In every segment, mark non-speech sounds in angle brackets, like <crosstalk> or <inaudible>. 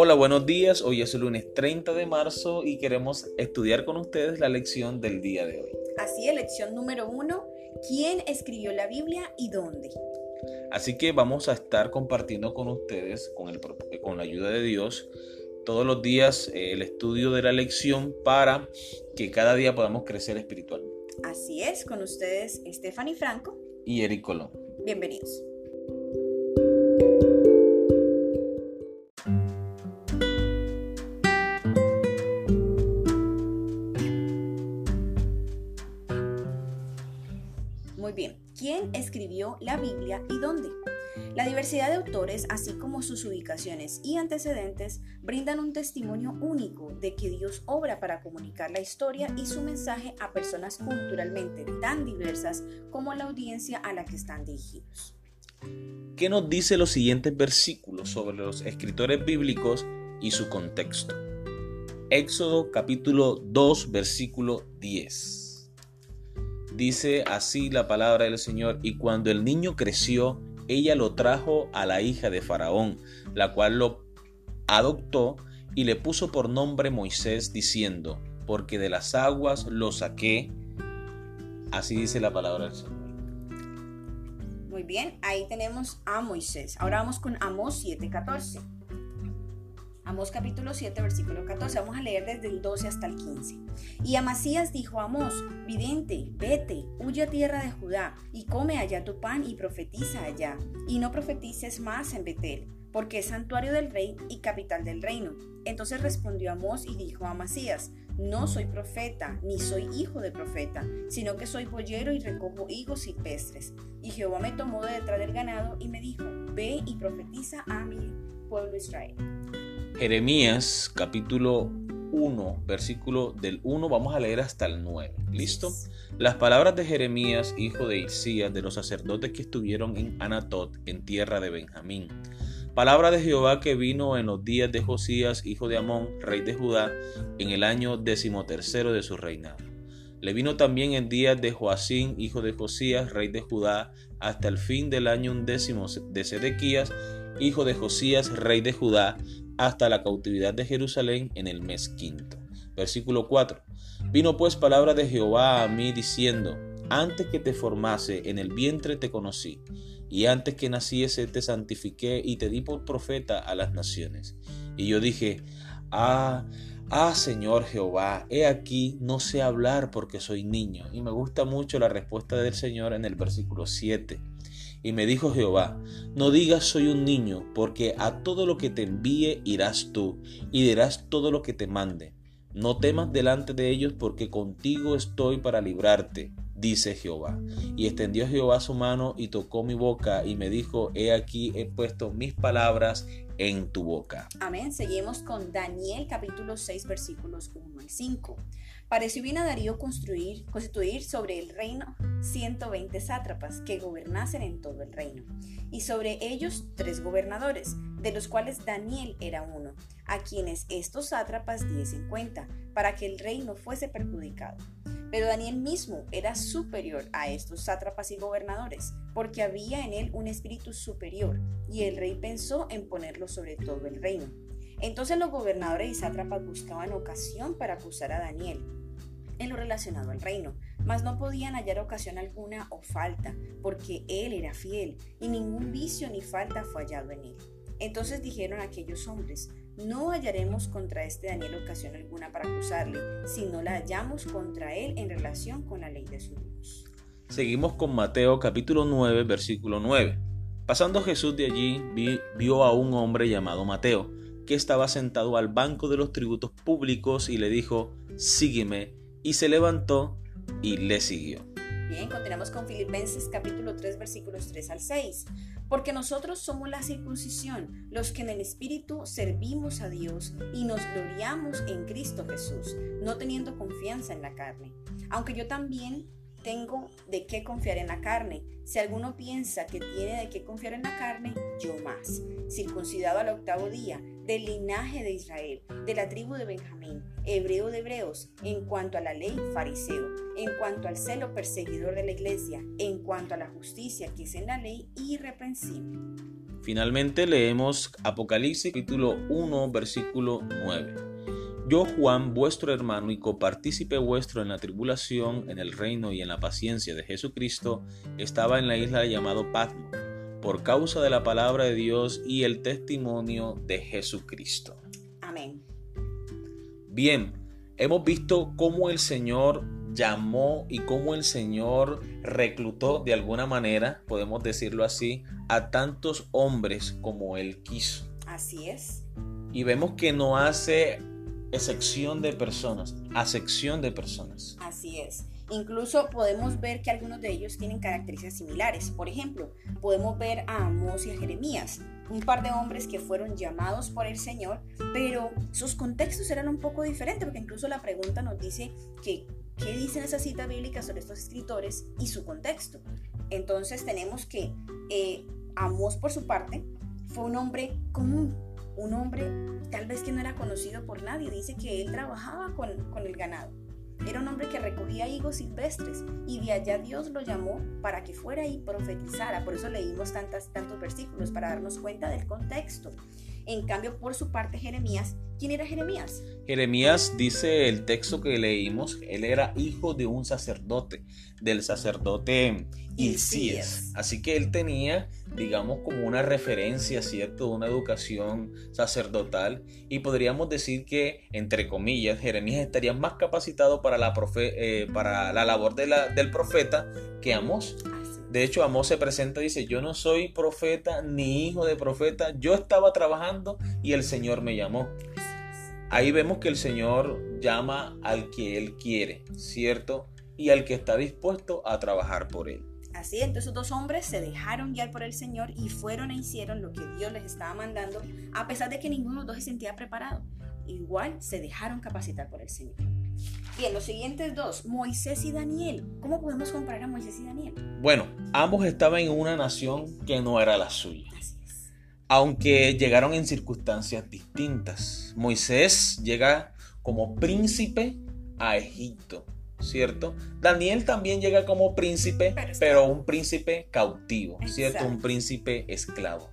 Hola, buenos días. Hoy es el lunes 30 de marzo y queremos estudiar con ustedes la lección del día de hoy. Así es, lección número uno. ¿Quién escribió la Biblia y dónde? Así que vamos a estar compartiendo con ustedes, con, el, con la ayuda de Dios, todos los días eh, el estudio de la lección para que cada día podamos crecer espiritualmente. Así es, con ustedes Stephanie Franco y Eric Colón. Bienvenidos. ¿Quién escribió la Biblia y dónde? La diversidad de autores, así como sus ubicaciones y antecedentes, brindan un testimonio único de que Dios obra para comunicar la historia y su mensaje a personas culturalmente tan diversas como la audiencia a la que están dirigidos. ¿Qué nos dice los siguientes versículos sobre los escritores bíblicos y su contexto? Éxodo capítulo 2 versículo 10. Dice así la palabra del Señor, y cuando el niño creció, ella lo trajo a la hija de Faraón, la cual lo adoptó y le puso por nombre Moisés, diciendo, porque de las aguas lo saqué. Así dice la palabra del Señor. Muy bien, ahí tenemos a Moisés. Ahora vamos con Amós 7:14. Amós capítulo 7, versículo 14. Vamos a leer desde el 12 hasta el 15. Y Amasías dijo a Amós, vidente, vete, huye a tierra de Judá, y come allá tu pan y profetiza allá, y no profetices más en Betel, porque es santuario del rey y capital del reino. Entonces respondió Amós y dijo a Amasías, no soy profeta, ni soy hijo de profeta, sino que soy boyero y recojo higos silvestres. Y Jehová me tomó de detrás del ganado y me dijo, ve y profetiza a mi pueblo Israel. Jeremías capítulo 1, versículo del 1, vamos a leer hasta el 9. ¿Listo? Las palabras de Jeremías, hijo de Isías, de los sacerdotes que estuvieron en Anatot, en tierra de Benjamín. Palabra de Jehová que vino en los días de Josías, hijo de Amón, rey de Judá, en el año decimotercero de su reinado. Le vino también en días de Joacín, hijo de Josías, rey de Judá, hasta el fin del año undécimo de Sedequías, hijo de Josías, rey de Judá, hasta la cautividad de Jerusalén en el mes quinto. Versículo 4. Vino pues palabra de Jehová a mí diciendo, antes que te formase en el vientre te conocí, y antes que naciese te santifiqué y te di por profeta a las naciones. Y yo dije, ah, ah Señor Jehová, he aquí, no sé hablar porque soy niño. Y me gusta mucho la respuesta del Señor en el versículo 7. Y me dijo Jehová, no digas soy un niño, porque a todo lo que te envíe irás tú, y dirás todo lo que te mande. No temas delante de ellos, porque contigo estoy para librarte, dice Jehová. Y extendió Jehová su mano y tocó mi boca, y me dijo, he aquí he puesto mis palabras en tu boca. Amén. Seguimos con Daniel capítulo 6 versículos 1 y 5. Pareció bien a Darío construir, constituir sobre el reino 120 sátrapas que gobernasen en todo el reino, y sobre ellos tres gobernadores, de los cuales Daniel era uno, a quienes estos sátrapas diesen cuenta, para que el reino fuese perjudicado. Pero Daniel mismo era superior a estos sátrapas y gobernadores, porque había en él un espíritu superior, y el rey pensó en ponerlo sobre todo el reino. Entonces los gobernadores y sátrapas buscaban ocasión para acusar a Daniel en lo relacionado al reino, mas no podían hallar ocasión alguna o falta, porque él era fiel, y ningún vicio ni falta fue hallado en él. Entonces dijeron aquellos hombres, no hallaremos contra este Daniel ocasión alguna para acusarle, si no la hallamos contra él en relación con la ley de su Dios. Seguimos con Mateo capítulo 9, versículo 9. Pasando Jesús de allí, vio a un hombre llamado Mateo, que estaba sentado al banco de los tributos públicos y le dijo, sígueme, y se levantó y le siguió. Bien, continuamos con Filipenses capítulo 3 versículos 3 al 6. Porque nosotros somos la circuncisión, los que en el Espíritu servimos a Dios y nos gloriamos en Cristo Jesús, no teniendo confianza en la carne. Aunque yo también tengo de qué confiar en la carne. Si alguno piensa que tiene de qué confiar en la carne, yo más. Circuncidado al octavo día, del linaje de Israel, de la tribu de Benjamín, hebreo de hebreos, en cuanto a la ley, fariseo, en cuanto al celo perseguidor de la iglesia, en cuanto a la justicia que es en la ley, irreprensible. Finalmente leemos Apocalipsis capítulo 1 versículo 9. Yo, Juan, vuestro hermano y copartícipe vuestro en la tribulación, en el reino y en la paciencia de Jesucristo, estaba en la isla llamado Patmo, por causa de la palabra de Dios y el testimonio de Jesucristo. Amén. Bien, hemos visto cómo el Señor llamó y cómo el Señor reclutó de alguna manera, podemos decirlo así, a tantos hombres como Él quiso. Así es. Y vemos que no hace excepción de personas, acepción de personas. Así es. Incluso podemos ver que algunos de ellos tienen características similares. Por ejemplo, podemos ver a Amós y a Jeremías, un par de hombres que fueron llamados por el Señor, pero sus contextos eran un poco diferentes, porque incluso la pregunta nos dice que qué dicen esas citas bíblicas sobre estos escritores y su contexto. Entonces tenemos que eh, Amós, por su parte, fue un hombre común, un hombre tal vez que no era conocido por nadie. Dice que él trabajaba con, con el ganado era un hombre que recogía higos silvestres y de allá Dios lo llamó para que fuera y profetizara. Por eso leímos tantas, tantos versículos para darnos cuenta del contexto. En cambio, por su parte, Jeremías, ¿quién era Jeremías? Jeremías dice el texto que leímos, él era hijo de un sacerdote, del sacerdote Hilcías. Así que él tenía, digamos, como una referencia, ¿cierto?, de una educación sacerdotal y podríamos decir que, entre comillas, Jeremías estaría más capacitado para la, eh, para la labor de la, del profeta que Amós. De hecho, Amós se presenta y dice, yo no soy profeta ni hijo de profeta, yo estaba trabajando y el Señor me llamó. Ahí vemos que el Señor llama al que Él quiere, ¿cierto? Y al que está dispuesto a trabajar por Él. Así, entonces dos hombres se dejaron guiar por el Señor y fueron e hicieron lo que Dios les estaba mandando, a pesar de que ninguno de los dos se sentía preparado. Igual se dejaron capacitar por el Señor. Bien, los siguientes dos, Moisés y Daniel. ¿Cómo podemos comparar a Moisés y Daniel? Bueno, ambos estaban en una nación que no era la suya. Aunque llegaron en circunstancias distintas. Moisés llega como príncipe a Egipto, ¿cierto? Daniel también llega como príncipe, pero, un príncipe cautivo, ¿cierto? Un príncipe esclavo.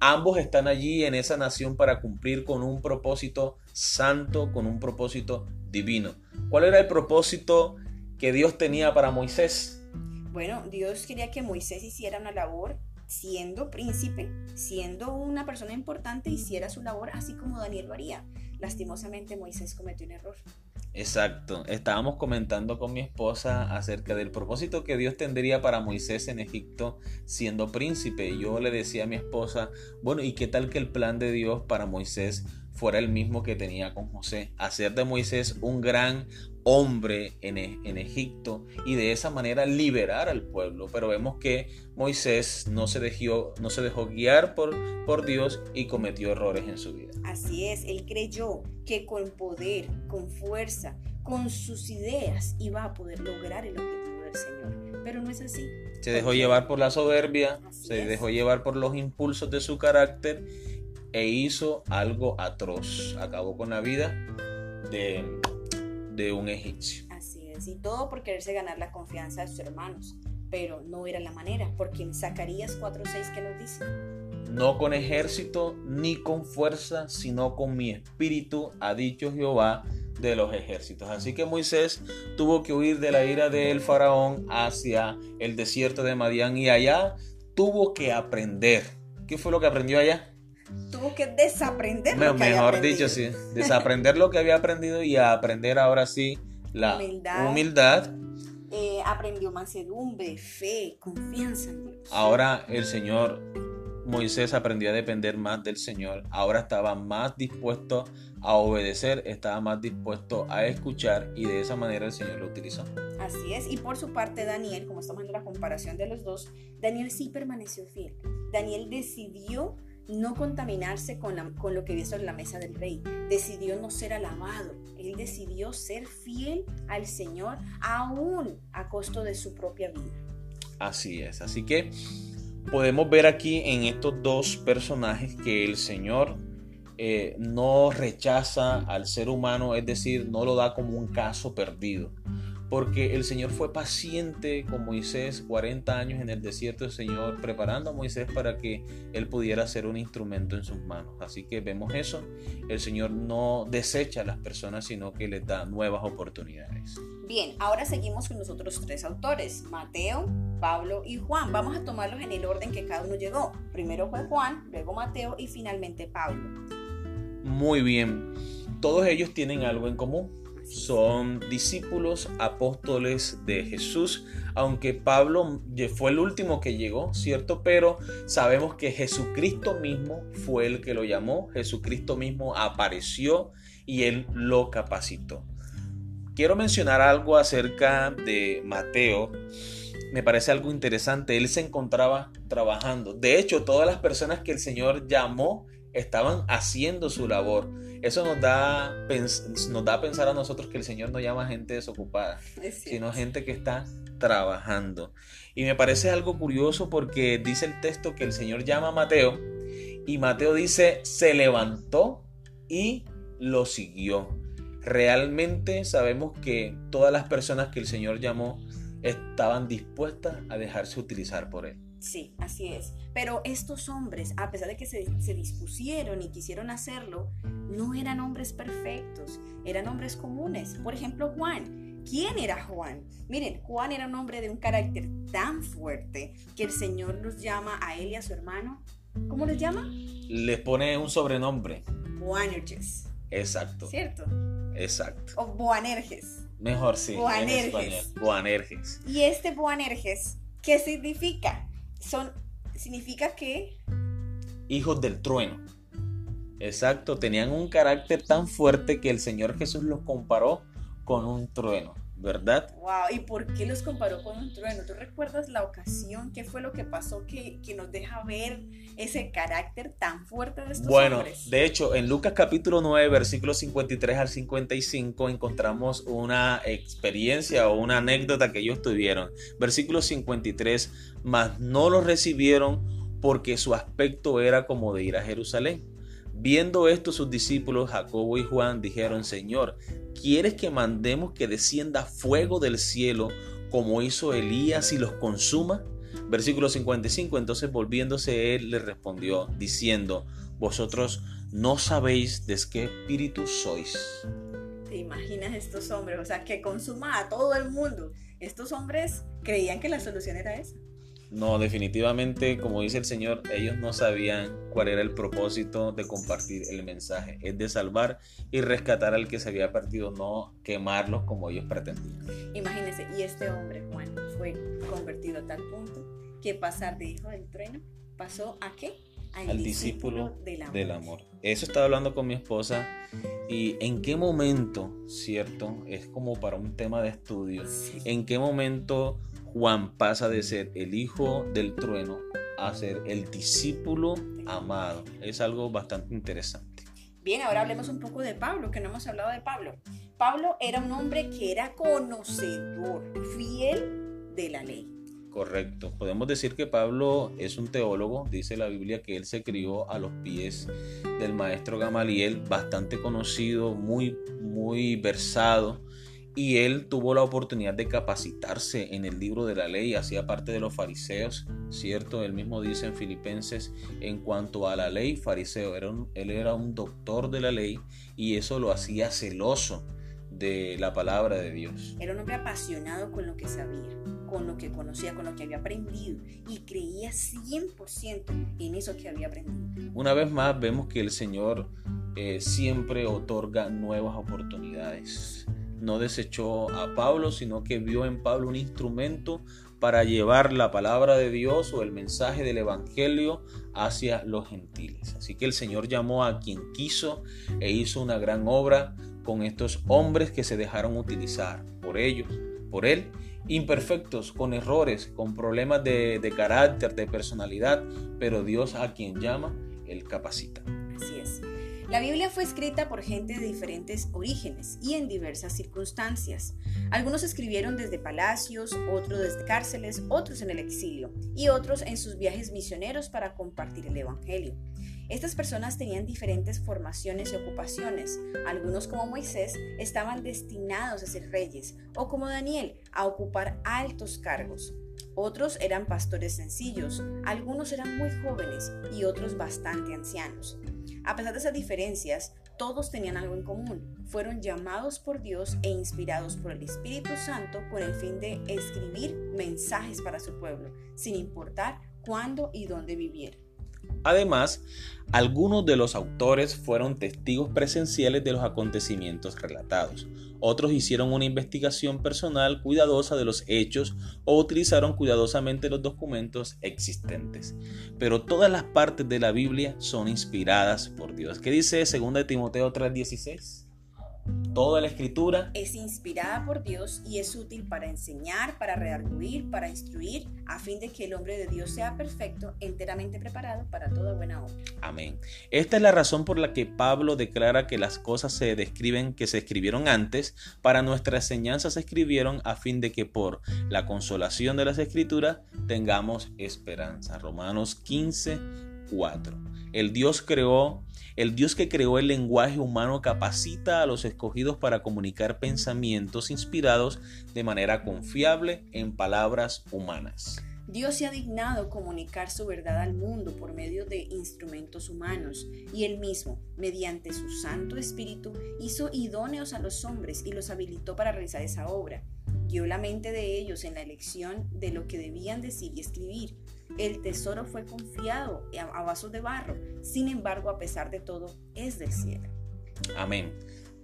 Ambos están allí en esa nación para cumplir con un propósito santo, con un propósito divino. ¿Cuál era el propósito que Dios tenía para Moisés? Bueno, Dios quería que Moisés hiciera una labor siendo príncipe, siendo una persona importante, hiciera su labor así como Daniel lo haría. Lastimosamente Moisés cometió un error. Exacto. Estábamos comentando con mi esposa acerca del propósito que Dios tendría para Moisés en Egipto siendo príncipe. Yo le decía a mi esposa, bueno, ¿y qué tal que el plan de Dios para Moisés fuera el mismo que tenía con José? Hacer de Moisés un gran hombre en, e, en, Egipto y de esa manera liberar al pueblo. Pero vemos que Moisés no se dejó, no se dejó guiar por, por Dios y cometió errores en su vida. Así es, él creyó que con poder, con fuerza, con sus ideas iba a poder lograr el objetivo del Señor. Pero no es así. Se dejó llevar por la soberbia, se dejó llevar por los impulsos de su carácter e hizo algo atroz. Acabó con la vida de, de un egipcio. Así es, y todo por quererse ganar la confianza de sus hermanos. Pero no era la manera, porque en Zacarías 4:6 que nos dice no con ejército ni con fuerza, sino con mi espíritu, ha dicho Jehová de los ejércitos. Así que Moisés tuvo que huir de la ira del faraón hacia el desierto de Madián y allá tuvo que aprender. ¿Qué fue lo que aprendió allá? Tuvo que desaprender lo que Mejor dicho, sí. <laughs> Desaprender lo que había aprendido y aprender ahora sí la humildad. Eh, aprendió mansedumbre, fe, confianza en Dios. Ahora el Señor Moisés aprendió a depender más del Señor, ahora estaba más dispuesto a obedecer, estaba más dispuesto a escuchar y de esa manera el Señor lo utilizó. Así es, y por su parte Daniel, como estamos viendo la comparación de los dos, Daniel sí permaneció fiel. Daniel decidió no contaminarse con, con lo que había sobre la mesa del rey, decidió no ser alabado, él decidió ser fiel al Señor aún a costo de su propia vida. Así es, así que podemos ver aquí en estos dos personajes que el Señor eh, no rechaza al ser humano, es decir, no lo da como un caso perdido. Porque el Señor fue paciente con Moisés 40 años en el desierto del Señor, preparando a Moisés para que él pudiera ser un instrumento en sus manos. Así que vemos eso, el Señor no desecha a las personas, sino que les da nuevas oportunidades. Bien, ahora seguimos con los otros tres autores, Mateo, Pablo y Juan. Vamos a tomarlos en el orden que cada uno llegó. Primero fue Juan, luego Mateo y finalmente Pablo. Muy bien, todos ellos tienen algo en común son discípulos apóstoles de Jesús, aunque Pablo fue el último que llegó, ¿cierto? Pero sabemos que Jesucristo mismo fue el que lo llamó, Jesucristo mismo apareció y él lo capacitó. Quiero mencionar algo acerca de Mateo. Me parece algo interesante. Él se encontraba trabajando. De hecho, todas las personas que el Señor llamó estaban haciendo su labor. Eso nos da, nos da a pensar a nosotros que el Señor no llama gente desocupada, sino gente que está trabajando. Y me parece algo curioso porque dice el texto que el Señor llama a Mateo y Mateo dice, se levantó y lo siguió. Realmente sabemos que todas las personas que el Señor llamó estaban dispuestas a dejarse utilizar por Él. Sí, así es. Pero estos hombres, a pesar de que se, dispusieron y quisieron hacerlo, no eran hombres perfectos, eran hombres comunes. Por ejemplo, Juan. ¿Quién era Juan? Miren, Juan era un hombre de un carácter tan fuerte que el Señor los llama a él y a su hermano. ¿Cómo los llama? Les pone un sobrenombre. Boanerges. Exacto. ¿Cierto? Exacto. O Boanerges. Mejor sí. Boanerges. Boanerges. Y este Boanerges, ¿qué significa? Son, significa que... Hijos del trueno. Exacto, tenían un carácter tan fuerte que el Señor Jesús los comparó con un trueno. ¿Verdad? Wow, ¿y por qué los comparó con un trueno? ¿Tú recuerdas la ocasión? ¿Qué fue lo que pasó que, nos deja ver ese carácter tan fuerte de estos bueno, de hecho, en Lucas capítulo 9, versículos 53 al 55, encontramos una experiencia o una anécdota que ellos tuvieron. Versículo 53, mas no los recibieron porque su aspecto era como de ir a Jerusalén. Viendo esto sus discípulos Jacobo y Juan dijeron, Señor, ¿quieres que mandemos que descienda fuego del cielo como hizo Elías y los consuma? Versículo 55, entonces volviéndose él le respondió, diciendo, Vosotros no sabéis de qué espíritu sois. ¿Te imaginas estos hombres? O sea, que consuma a todo el mundo. Estos hombres creían que la solución era esa. No, definitivamente, como dice el Señor, ellos no sabían cuál era el propósito de compartir el mensaje. Es de salvar y rescatar al que se había partido, no quemarlos como ellos pretendían. Imagínense, y este hombre, Juan, fue convertido a tal punto que pasar de hijo del trueno pasó a qué? Al, discípulo, del, amor. Eso estaba hablando con mi esposa y en qué momento, ¿cierto? Es como para un tema de estudio. ¿En qué momento Juan pasa de ser el hijo del trueno a ser el discípulo amado. Es algo bastante interesante. Bien, ahora hablemos un poco de Pablo, que no hemos hablado de Pablo. Pablo era un hombre que era conocedor, fiel de la ley. Correcto. Podemos decir que Pablo es un teólogo. Dice la Biblia que él se crió a los pies del maestro Gamaliel, bastante conocido, muy, muy versado y él tuvo la oportunidad de capacitarse en el libro de la ley, hacía parte de los fariseos, ¿cierto? Él mismo dice en Filipenses, en cuanto a la ley, fariseo, era él era un doctor de la ley y eso lo hacía celoso de la palabra de Dios. Era un hombre apasionado con lo que sabía, con lo que conocía, con lo que había aprendido y creía 100% en eso que había aprendido. Una vez más vemos que el Señor eh, siempre otorga nuevas oportunidades no desechó a Pablo, sino que vio en Pablo un instrumento para llevar la palabra de Dios o el mensaje del Evangelio hacia los gentiles. Así que el Señor llamó a quien quiso e hizo una gran obra con estos hombres que se dejaron utilizar por ellos, por Él, imperfectos, con errores, con problemas de, de carácter, de personalidad, pero Dios a quien llama, Él capacita. La Biblia fue escrita por gente de diferentes orígenes y en diversas circunstancias. Algunos escribieron desde palacios, otros desde cárceles, otros en el exilio y otros en sus viajes misioneros para compartir el Evangelio. Estas personas tenían diferentes formaciones y ocupaciones. Algunos como Moisés estaban destinados a ser reyes o como Daniel a ocupar altos cargos. Otros eran pastores sencillos, algunos eran muy jóvenes y otros bastante ancianos. A pesar de esas diferencias, todos tenían algo en común. Fueron llamados por Dios e inspirados por el Espíritu Santo con el fin de escribir mensajes para su pueblo, sin importar cuándo y dónde vivieran. Además, algunos de los autores fueron testigos presenciales de los acontecimientos relatados. Otros hicieron una investigación personal cuidadosa de los hechos o utilizaron cuidadosamente los documentos existentes. Pero todas las partes de la Biblia son inspiradas por Dios. ¿Qué dice 2 Timoteo 3:16? Toda la escritura es inspirada por Dios y es útil para enseñar, para redarguir, para instruir, a fin de que el hombre de Dios sea perfecto, enteramente preparado para toda buena obra. Amén. Esta es la razón por la que Pablo declara que las cosas se describen que se escribieron antes, para nuestra enseñanza se escribieron a fin de que por la consolación de las escrituras tengamos esperanza. Romanos 15, 4. El Dios creó el Dios que creó el lenguaje humano capacita a los escogidos para comunicar pensamientos inspirados de manera confiable en palabras humanas. Dios se ha dignado comunicar su verdad al mundo por medio de instrumentos humanos, y él mismo, mediante su Santo Espíritu, hizo idóneos a los hombres y los habilitó para realizar esa obra. Guió la mente de ellos en la elección de lo que debían decir y escribir, el tesoro fue confiado a vasos de barro, sin embargo, a pesar de todo, es del cielo. Amén.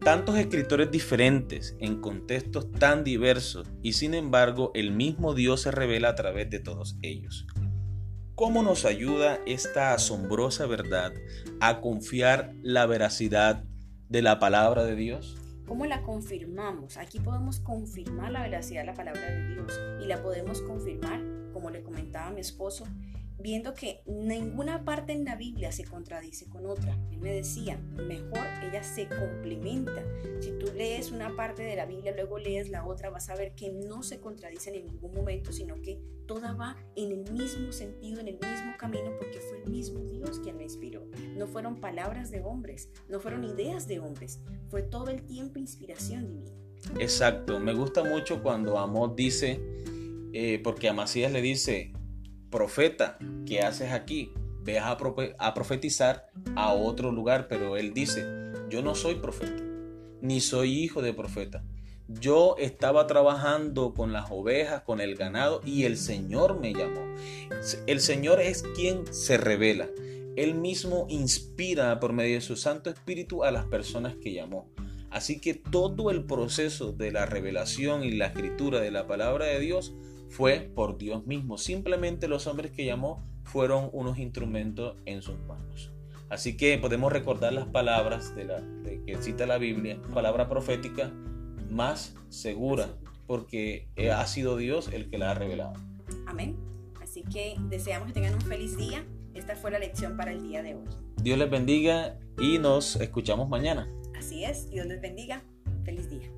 Tantos escritores diferentes, en contextos tan diversos, y sin embargo el mismo Dios se revela a través de todos ellos. ¿Cómo nos ayuda esta asombrosa verdad a confiar la veracidad de la palabra de Dios? ¿Cómo la confirmamos? Aquí podemos confirmar la veracidad de la palabra de Dios y la podemos confirmar como le comentaba mi esposo, viendo que ninguna parte en la Biblia se contradice con otra. Él me decía, mejor ella se complementa. Si tú lees una parte de la Biblia, luego lees la otra, vas a ver que no se contradicen en ningún momento, sino que toda va en el mismo sentido, en el mismo camino, porque fue el mismo Dios quien la inspiró. No fueron palabras de hombres, no fueron ideas de hombres, fue todo el tiempo inspiración divina. Exacto, me gusta mucho cuando Amós dice, eh, porque Amasías le dice, profeta, ¿qué haces aquí? Ve a, a profetizar a otro lugar, pero él dice, yo no soy profeta, ni soy hijo de profeta. Yo estaba trabajando con las ovejas, con el ganado, y el Señor me llamó. El Señor es quien se revela. Él mismo inspira por medio de su Santo Espíritu a las personas que llamó. Así que todo el proceso de la revelación y la escritura de la palabra de Dios fue por Dios mismo. Simplemente los hombres que llamó fueron unos instrumentos en sus manos. Así que podemos recordar las palabras de, la, que cita la Biblia, palabra profética más segura, porque ha sido Dios el que la ha revelado. Amén. Así que deseamos que tengan un feliz día. Esta fue la lección para el día de hoy. Dios les bendiga y nos escuchamos mañana. Así es, Dios les bendiga. Feliz día.